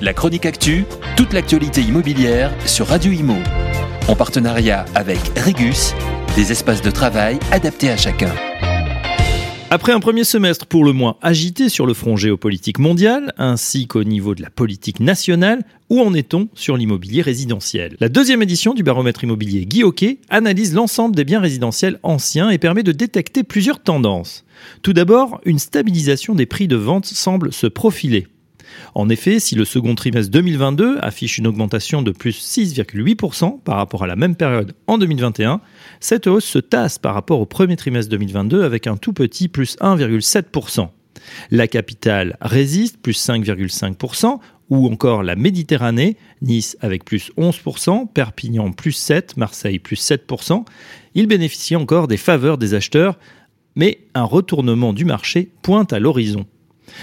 La chronique actu, toute l'actualité immobilière sur Radio Imo. En partenariat avec Regus, des espaces de travail adaptés à chacun. Après un premier semestre pour le moins agité sur le front géopolitique mondial, ainsi qu'au niveau de la politique nationale, où en est-on sur l'immobilier résidentiel? La deuxième édition du baromètre immobilier Guy Hockey analyse l'ensemble des biens résidentiels anciens et permet de détecter plusieurs tendances. Tout d'abord, une stabilisation des prix de vente semble se profiler. En effet, si le second trimestre 2022 affiche une augmentation de plus 6,8% par rapport à la même période en 2021, cette hausse se tasse par rapport au premier trimestre 2022 avec un tout petit plus 1,7%. La capitale résiste, plus 5,5%, ou encore la Méditerranée, Nice avec plus 11%, Perpignan plus 7%, Marseille plus 7%. Il bénéficie encore des faveurs des acheteurs, mais un retournement du marché pointe à l'horizon.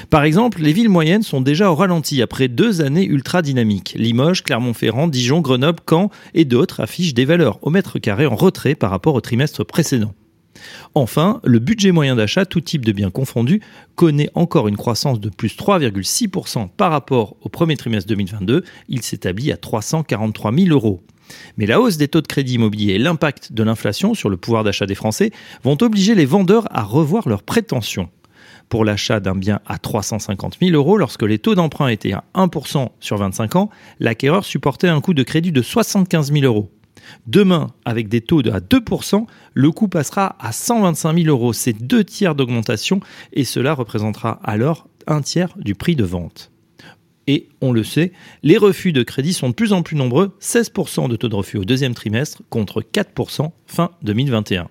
Par exemple, les villes moyennes sont déjà au ralenti après deux années ultra dynamiques. Limoges, Clermont-Ferrand, Dijon, Grenoble, Caen et d'autres affichent des valeurs au mètre carré en retrait par rapport au trimestre précédent. Enfin, le budget moyen d'achat, tout type de biens confondus, connaît encore une croissance de plus 3,6% par rapport au premier trimestre 2022. Il s'établit à 343 000 euros. Mais la hausse des taux de crédit immobilier et l'impact de l'inflation sur le pouvoir d'achat des Français vont obliger les vendeurs à revoir leurs prétentions pour l'achat d'un bien à 350 000 euros, lorsque les taux d'emprunt étaient à 1% sur 25 ans, l'acquéreur supportait un coût de crédit de 75 000 euros. Demain, avec des taux de à 2%, le coût passera à 125 000 euros. C'est deux tiers d'augmentation et cela représentera alors un tiers du prix de vente. Et on le sait, les refus de crédit sont de plus en plus nombreux, 16% de taux de refus au deuxième trimestre contre 4% fin 2021.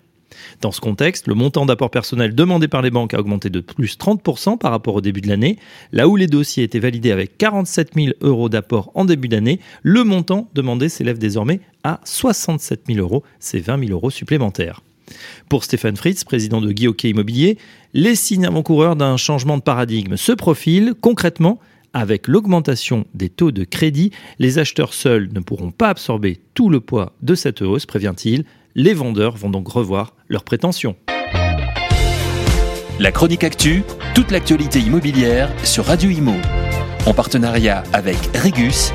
Dans ce contexte, le montant d'apport personnel demandé par les banques a augmenté de plus 30% par rapport au début de l'année. Là où les dossiers étaient validés avec 47 000 euros d'apport en début d'année, le montant demandé s'élève désormais à 67 000 euros, c'est 20 000 euros supplémentaires. Pour Stéphane Fritz, président de Guy Immobilier, les signes avant-coureurs d'un changement de paradigme se profilent concrètement. Avec l'augmentation des taux de crédit, les acheteurs seuls ne pourront pas absorber tout le poids de cette hausse, prévient-il. Les vendeurs vont donc revoir leurs prétentions. La chronique actu, toute l'actualité immobilière sur Radio Imo. En partenariat avec Regus,